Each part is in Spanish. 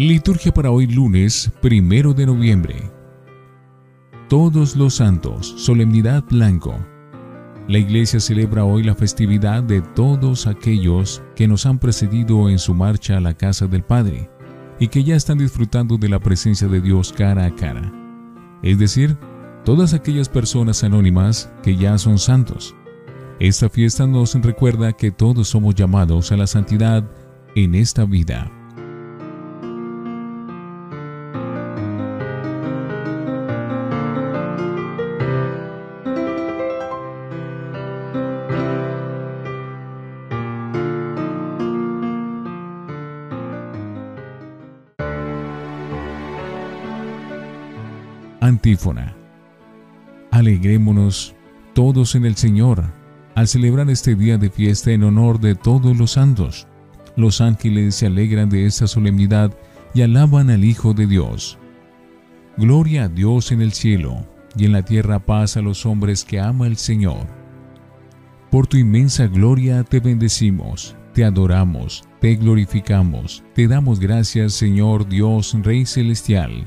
Liturgia para hoy lunes, primero de noviembre. Todos los santos, solemnidad blanco. La iglesia celebra hoy la festividad de todos aquellos que nos han precedido en su marcha a la casa del Padre y que ya están disfrutando de la presencia de Dios cara a cara. Es decir, todas aquellas personas anónimas que ya son santos. Esta fiesta nos recuerda que todos somos llamados a la santidad en esta vida. En el Señor al celebrar este día de fiesta en honor de todos los santos. Los ángeles se alegran de esta solemnidad y alaban al Hijo de Dios. Gloria a Dios en el cielo y en la tierra paz a los hombres que ama el Señor. Por tu inmensa gloria te bendecimos, te adoramos, te glorificamos, te damos gracias Señor Dios Rey Celestial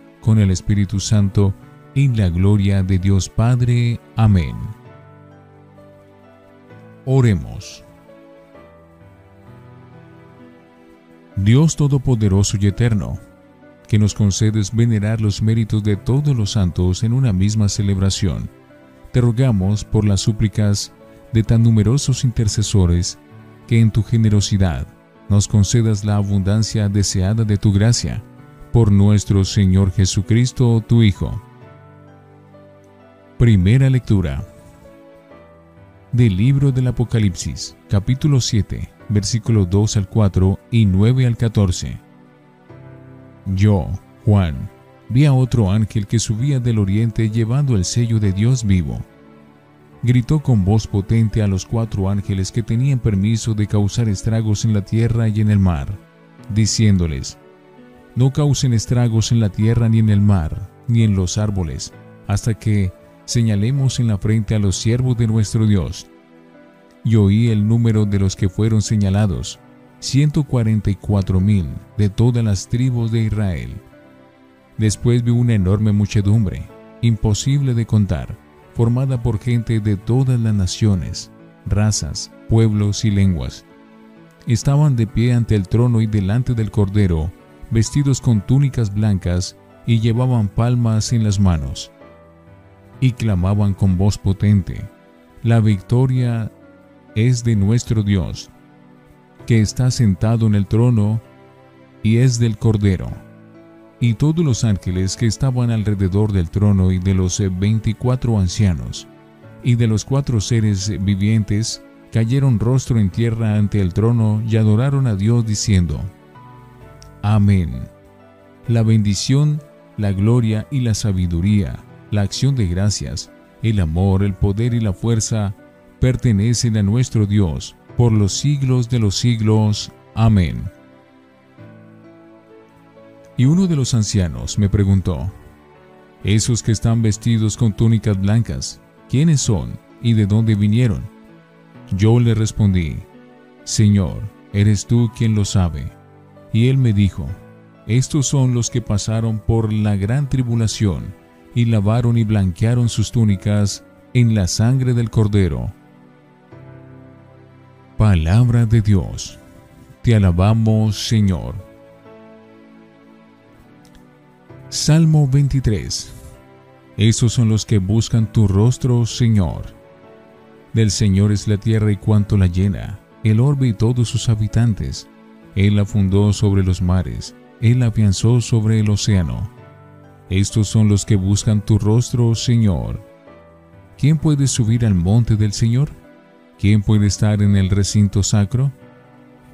con el Espíritu Santo, en la gloria de Dios Padre. Amén. Oremos. Dios Todopoderoso y Eterno, que nos concedes venerar los méritos de todos los santos en una misma celebración, te rogamos por las súplicas de tan numerosos intercesores, que en tu generosidad nos concedas la abundancia deseada de tu gracia por nuestro Señor Jesucristo, tu Hijo. Primera lectura del libro del Apocalipsis, capítulo 7, versículos 2 al 4 y 9 al 14. Yo, Juan, vi a otro ángel que subía del oriente llevando el sello de Dios vivo. Gritó con voz potente a los cuatro ángeles que tenían permiso de causar estragos en la tierra y en el mar, diciéndoles, no causen estragos en la tierra ni en el mar, ni en los árboles, hasta que señalemos en la frente a los siervos de nuestro Dios. Y oí el número de los que fueron señalados, ciento cuarenta y cuatro mil de todas las tribus de Israel. Después vi una enorme muchedumbre, imposible de contar, formada por gente de todas las naciones, razas, pueblos y lenguas. Estaban de pie ante el trono y delante del Cordero, vestidos con túnicas blancas y llevaban palmas en las manos. Y clamaban con voz potente, La victoria es de nuestro Dios, que está sentado en el trono y es del Cordero. Y todos los ángeles que estaban alrededor del trono y de los veinticuatro ancianos y de los cuatro seres vivientes cayeron rostro en tierra ante el trono y adoraron a Dios diciendo, Amén. La bendición, la gloria y la sabiduría, la acción de gracias, el amor, el poder y la fuerza pertenecen a nuestro Dios por los siglos de los siglos. Amén. Y uno de los ancianos me preguntó, Esos que están vestidos con túnicas blancas, ¿quiénes son y de dónde vinieron? Yo le respondí, Señor, eres tú quien lo sabe. Y él me dijo, Estos son los que pasaron por la gran tribulación, y lavaron y blanquearon sus túnicas en la sangre del Cordero. Palabra de Dios. Te alabamos, Señor. Salmo 23. Esos son los que buscan tu rostro, Señor. Del Señor es la tierra y cuanto la llena, el orbe y todos sus habitantes. Él la fundó sobre los mares, Él afianzó sobre el océano. Estos son los que buscan tu rostro, Señor. ¿Quién puede subir al monte del Señor? ¿Quién puede estar en el recinto sacro?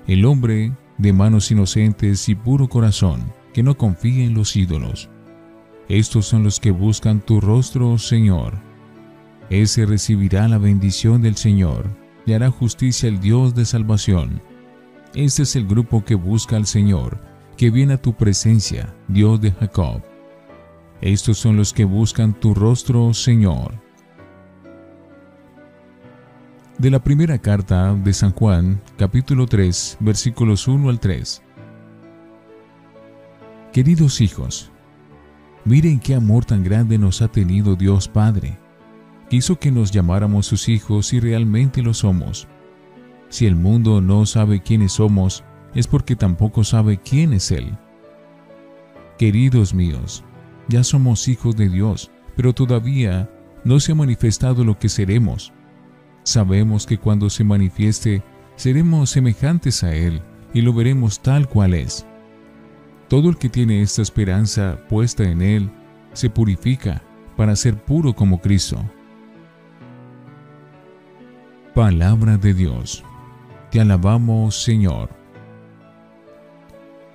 El hombre de manos inocentes y puro corazón, que no confíe en los ídolos. Estos son los que buscan tu rostro, Señor. Ese recibirá la bendición del Señor y hará justicia el Dios de salvación. Este es el grupo que busca al Señor, que viene a tu presencia, Dios de Jacob. Estos son los que buscan tu rostro, Señor. De la primera carta de San Juan, capítulo 3, versículos 1 al 3. Queridos hijos, miren qué amor tan grande nos ha tenido Dios Padre. Quiso que nos llamáramos sus hijos y realmente lo somos. Si el mundo no sabe quiénes somos, es porque tampoco sabe quién es Él. Queridos míos, ya somos hijos de Dios, pero todavía no se ha manifestado lo que seremos Sabemos que cuando se manifieste, seremos semejantes a Él y lo veremos tal cual es. Todo el que tiene esta esperanza puesta en Él se purifica para ser puro como Cristo. Palabra de Dios. Te alabamos, Señor.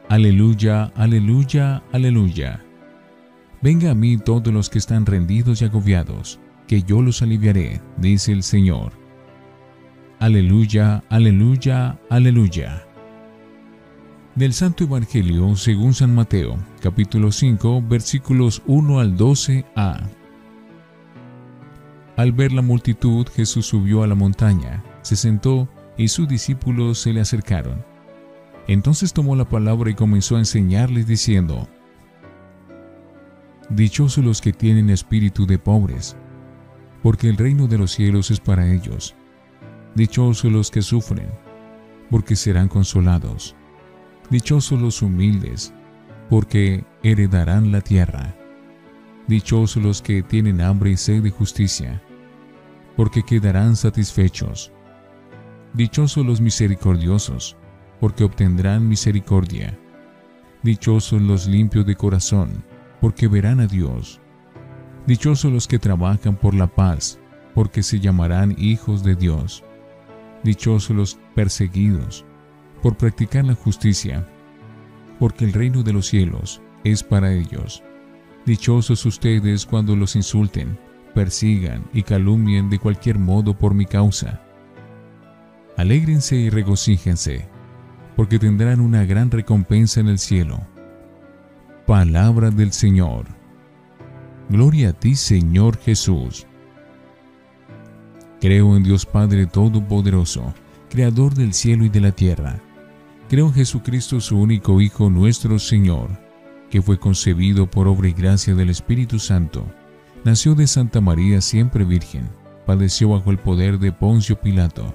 Aleluya, aleluya, aleluya. Venga a mí todos los que están rendidos y agobiados, que yo los aliviaré, dice el Señor. Aleluya, aleluya, aleluya. Del Santo Evangelio según San Mateo, capítulo 5, versículos 1 al 12a. Al ver la multitud, Jesús subió a la montaña, se sentó y sus discípulos se le acercaron. Entonces tomó la palabra y comenzó a enseñarles diciendo, Dichosos los que tienen espíritu de pobres, porque el reino de los cielos es para ellos. Dichosos los que sufren, porque serán consolados. Dichosos los humildes, porque heredarán la tierra. Dichosos los que tienen hambre y sed de justicia, porque quedarán satisfechos. Dichosos los misericordiosos, porque obtendrán misericordia. Dichosos los limpios de corazón, porque verán a Dios. Dichosos los que trabajan por la paz, porque se llamarán hijos de Dios. Dichosos los perseguidos por practicar la justicia, porque el reino de los cielos es para ellos. Dichosos ustedes cuando los insulten, persigan y calumnien de cualquier modo por mi causa. Alégrense y regocíjense, porque tendrán una gran recompensa en el cielo. Palabra del Señor. Gloria a ti, Señor Jesús. Creo en Dios Padre Todopoderoso, Creador del cielo y de la tierra. Creo en Jesucristo, su único Hijo, nuestro Señor, que fue concebido por obra y gracia del Espíritu Santo. Nació de Santa María siempre Virgen, padeció bajo el poder de Poncio Pilato,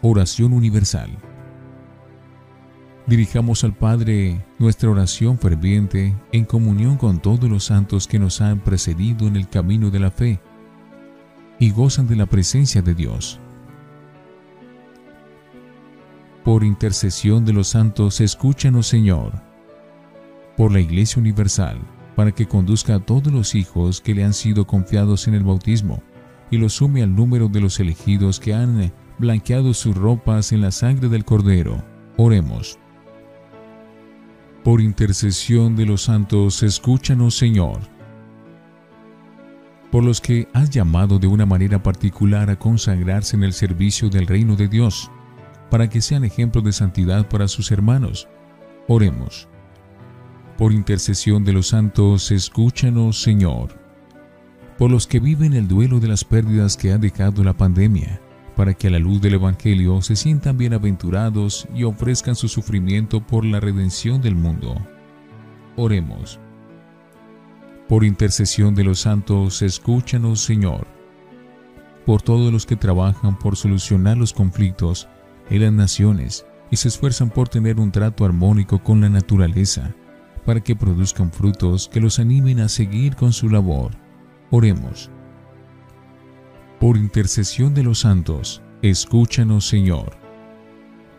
Oración Universal. Dirijamos al Padre nuestra oración ferviente en comunión con todos los santos que nos han precedido en el camino de la fe y gozan de la presencia de Dios. Por intercesión de los santos, escúchanos Señor. Por la Iglesia Universal, para que conduzca a todos los hijos que le han sido confiados en el bautismo y los sume al número de los elegidos que han blanqueado sus ropas en la sangre del Cordero. Oremos. Por intercesión de los santos, escúchanos Señor por los que has llamado de una manera particular a consagrarse en el servicio del reino de Dios, para que sean ejemplo de santidad para sus hermanos. Oremos. Por intercesión de los santos, escúchanos, Señor. Por los que viven el duelo de las pérdidas que ha dejado la pandemia, para que a la luz del Evangelio se sientan bienaventurados y ofrezcan su sufrimiento por la redención del mundo. Oremos por intercesión de los santos, escúchanos, Señor. Por todos los que trabajan por solucionar los conflictos en las naciones y se esfuerzan por tener un trato armónico con la naturaleza, para que produzcan frutos que los animen a seguir con su labor. Oremos. Por intercesión de los santos, escúchanos Señor.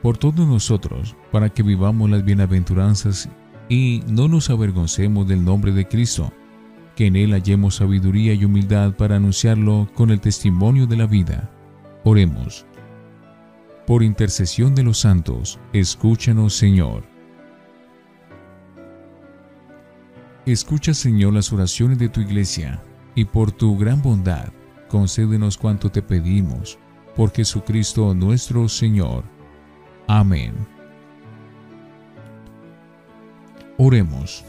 Por todos nosotros, para que vivamos las bienaventuranzas y no nos avergoncemos del nombre de Cristo, que en Él hallemos sabiduría y humildad para anunciarlo con el testimonio de la vida. Oremos. Por intercesión de los santos, escúchanos Señor. Escucha Señor las oraciones de tu iglesia, y por tu gran bondad, concédenos cuanto te pedimos, por Jesucristo nuestro Señor. Amén. Oremos.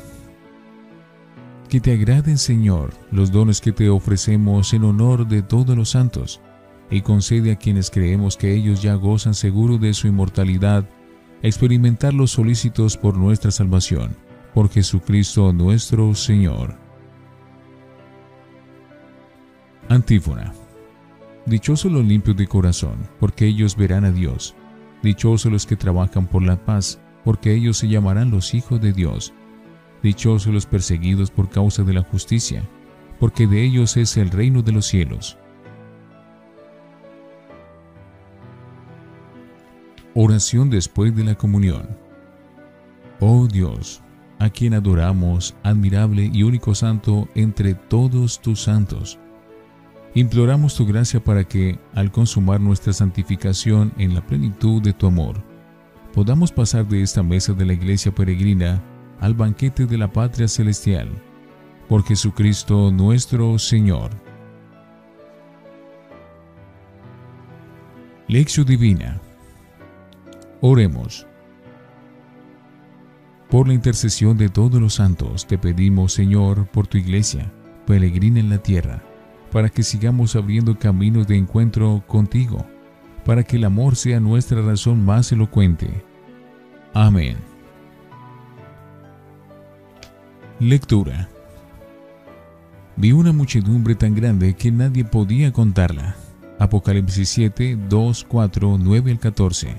Que te agraden, Señor, los dones que te ofrecemos en honor de todos los santos, y concede a quienes creemos que ellos ya gozan seguro de su inmortalidad, experimentar los solícitos por nuestra salvación, por Jesucristo nuestro Señor. Antífona. Dichosos los limpios de corazón, porque ellos verán a Dios. Dichosos los que trabajan por la paz, porque ellos se llamarán los hijos de Dios. Dichosos los perseguidos por causa de la justicia, porque de ellos es el reino de los cielos. Oración después de la comunión. Oh Dios, a quien adoramos, admirable y único santo entre todos tus santos. Imploramos tu gracia para que, al consumar nuestra santificación en la plenitud de tu amor, podamos pasar de esta mesa de la iglesia peregrina al banquete de la patria celestial. Por Jesucristo nuestro Señor. Lección Divina. Oremos. Por la intercesión de todos los santos, te pedimos, Señor, por tu iglesia, peregrina en la tierra, para que sigamos abriendo caminos de encuentro contigo, para que el amor sea nuestra razón más elocuente. Amén. Lectura. Vi una muchedumbre tan grande que nadie podía contarla. Apocalipsis 7, 2, 4, 9 al 14.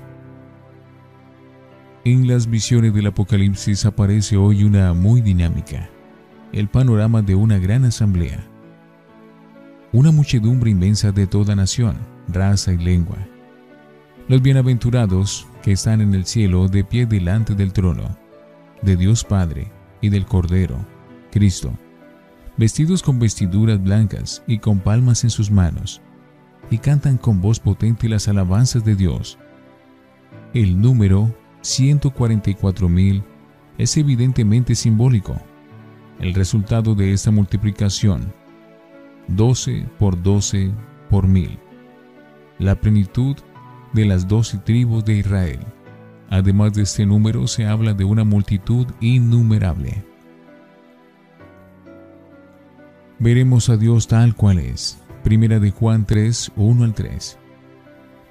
En las visiones del Apocalipsis aparece hoy una muy dinámica, el panorama de una gran asamblea. Una muchedumbre inmensa de toda nación, raza y lengua. Los bienaventurados que están en el cielo de pie delante del trono, de Dios Padre y del Cordero, Cristo, vestidos con vestiduras blancas y con palmas en sus manos, y cantan con voz potente las alabanzas de Dios. El número 144.000 es evidentemente simbólico. El resultado de esta multiplicación, 12 por 12 por mil, la plenitud de las doce tribus de Israel. Además de este número se habla de una multitud innumerable. Veremos a Dios tal cual es. Primera de Juan 3, 1 al 3.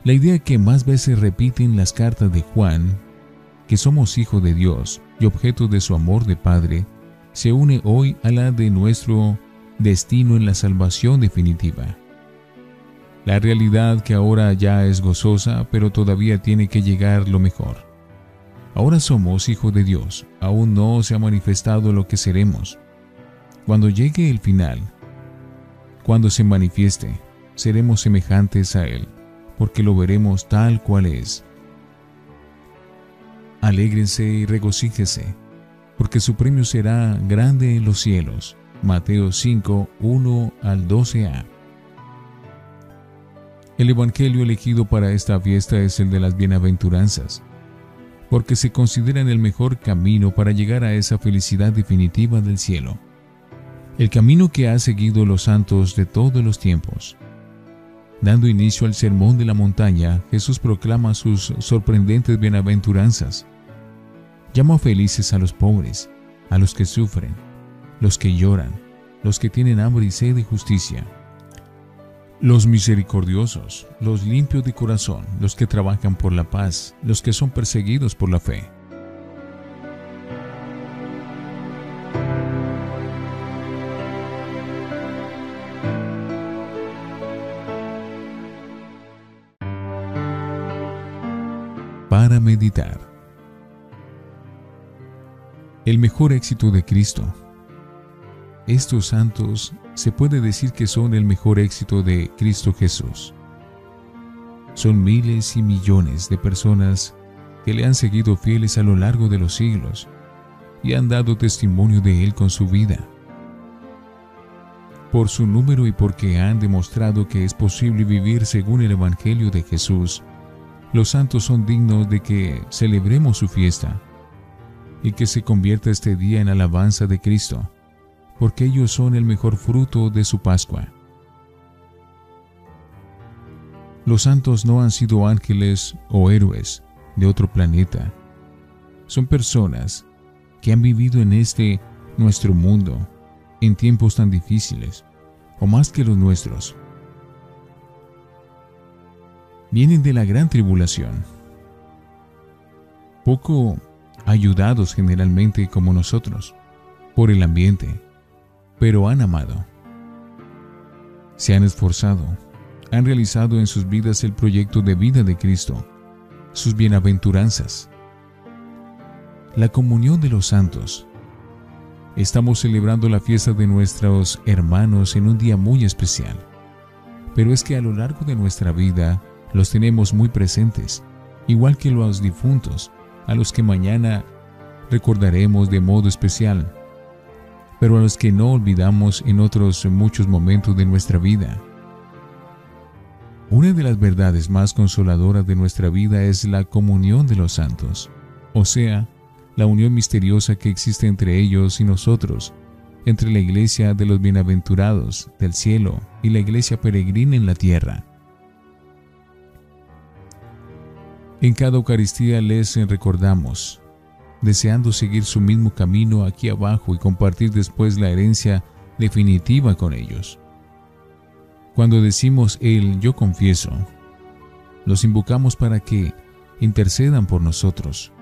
La idea que más veces repiten las cartas de Juan que somos hijos de Dios y objeto de su amor de Padre, se une hoy a la de nuestro destino en la salvación definitiva. La realidad que ahora ya es gozosa, pero todavía tiene que llegar lo mejor. Ahora somos hijos de Dios, aún no se ha manifestado lo que seremos. Cuando llegue el final, cuando se manifieste, seremos semejantes a Él, porque lo veremos tal cual es. Alégrense y regocíjese, porque su premio será grande en los cielos. Mateo 5, 1 al 12a. El Evangelio elegido para esta fiesta es el de las bienaventuranzas, porque se consideran el mejor camino para llegar a esa felicidad definitiva del cielo. El camino que ha seguido los santos de todos los tiempos. Dando inicio al sermón de la montaña, Jesús proclama sus sorprendentes bienaventuranzas. Llama felices a los pobres, a los que sufren, los que lloran, los que tienen hambre y sed de justicia. Los misericordiosos, los limpios de corazón, los que trabajan por la paz, los que son perseguidos por la fe. para meditar. El mejor éxito de Cristo. Estos santos se puede decir que son el mejor éxito de Cristo Jesús. Son miles y millones de personas que le han seguido fieles a lo largo de los siglos y han dado testimonio de Él con su vida. Por su número y porque han demostrado que es posible vivir según el Evangelio de Jesús, los santos son dignos de que celebremos su fiesta y que se convierta este día en alabanza de Cristo, porque ellos son el mejor fruto de su Pascua. Los santos no han sido ángeles o héroes de otro planeta. Son personas que han vivido en este nuestro mundo en tiempos tan difíciles, o más que los nuestros. Vienen de la gran tribulación, poco ayudados generalmente como nosotros por el ambiente, pero han amado. Se han esforzado, han realizado en sus vidas el proyecto de vida de Cristo, sus bienaventuranzas, la comunión de los santos. Estamos celebrando la fiesta de nuestros hermanos en un día muy especial, pero es que a lo largo de nuestra vida los tenemos muy presentes, igual que los difuntos, a los que mañana recordaremos de modo especial, pero a los que no olvidamos en otros muchos momentos de nuestra vida. Una de las verdades más consoladoras de nuestra vida es la comunión de los santos, o sea, la unión misteriosa que existe entre ellos y nosotros, entre la iglesia de los bienaventurados del cielo y la iglesia peregrina en la tierra. En cada Eucaristía les recordamos, deseando seguir su mismo camino aquí abajo y compartir después la herencia definitiva con ellos. Cuando decimos el yo confieso, los invocamos para que intercedan por nosotros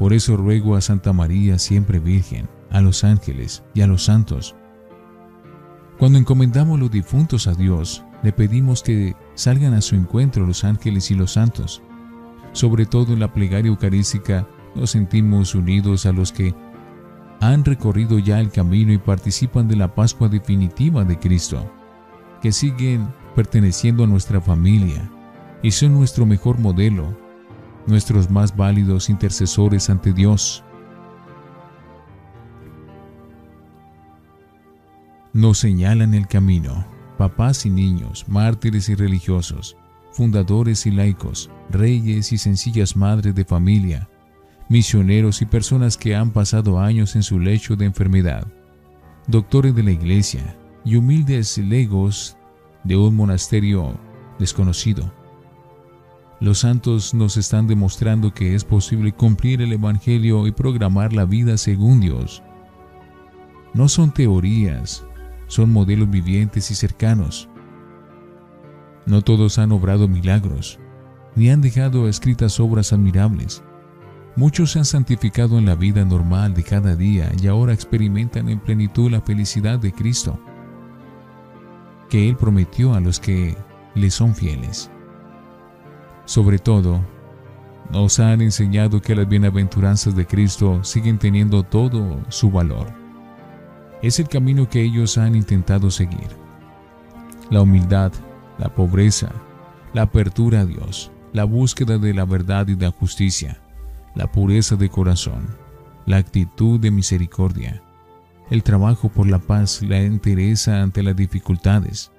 por eso ruego a Santa María siempre Virgen, a los ángeles y a los santos. Cuando encomendamos los difuntos a Dios, le pedimos que salgan a su encuentro los ángeles y los santos. Sobre todo en la plegaria eucarística nos sentimos unidos a los que han recorrido ya el camino y participan de la Pascua definitiva de Cristo, que siguen perteneciendo a nuestra familia y son nuestro mejor modelo nuestros más válidos intercesores ante Dios. Nos señalan el camino, papás y niños, mártires y religiosos, fundadores y laicos, reyes y sencillas madres de familia, misioneros y personas que han pasado años en su lecho de enfermedad, doctores de la iglesia y humildes legos de un monasterio desconocido. Los santos nos están demostrando que es posible cumplir el Evangelio y programar la vida según Dios. No son teorías, son modelos vivientes y cercanos. No todos han obrado milagros, ni han dejado escritas obras admirables. Muchos se han santificado en la vida normal de cada día y ahora experimentan en plenitud la felicidad de Cristo, que Él prometió a los que le son fieles. Sobre todo, nos han enseñado que las bienaventuranzas de Cristo siguen teniendo todo su valor. Es el camino que ellos han intentado seguir. La humildad, la pobreza, la apertura a Dios, la búsqueda de la verdad y la justicia, la pureza de corazón, la actitud de misericordia, el trabajo por la paz, la entereza ante las dificultades,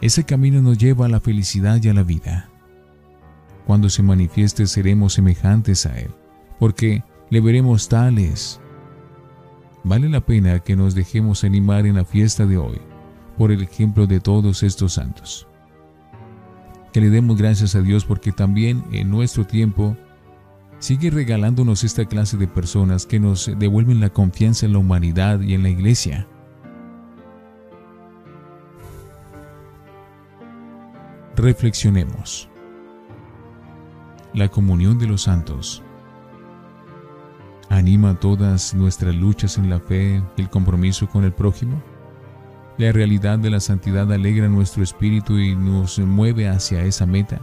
ese camino nos lleva a la felicidad y a la vida. Cuando se manifieste seremos semejantes a Él, porque le veremos tales. Vale la pena que nos dejemos animar en la fiesta de hoy por el ejemplo de todos estos santos. Que le demos gracias a Dios porque también en nuestro tiempo sigue regalándonos esta clase de personas que nos devuelven la confianza en la humanidad y en la iglesia. Reflexionemos. La comunión de los santos anima todas nuestras luchas en la fe y el compromiso con el prójimo. La realidad de la santidad alegra nuestro espíritu y nos mueve hacia esa meta.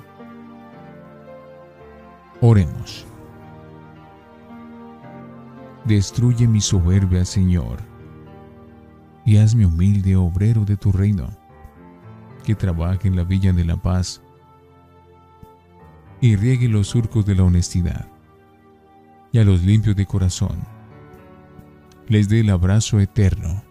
Oremos. Destruye mi soberbia, Señor, y hazme humilde obrero de tu reino, que trabaje en la villa de la paz y riegue los surcos de la honestidad, y a los limpios de corazón les dé el abrazo eterno.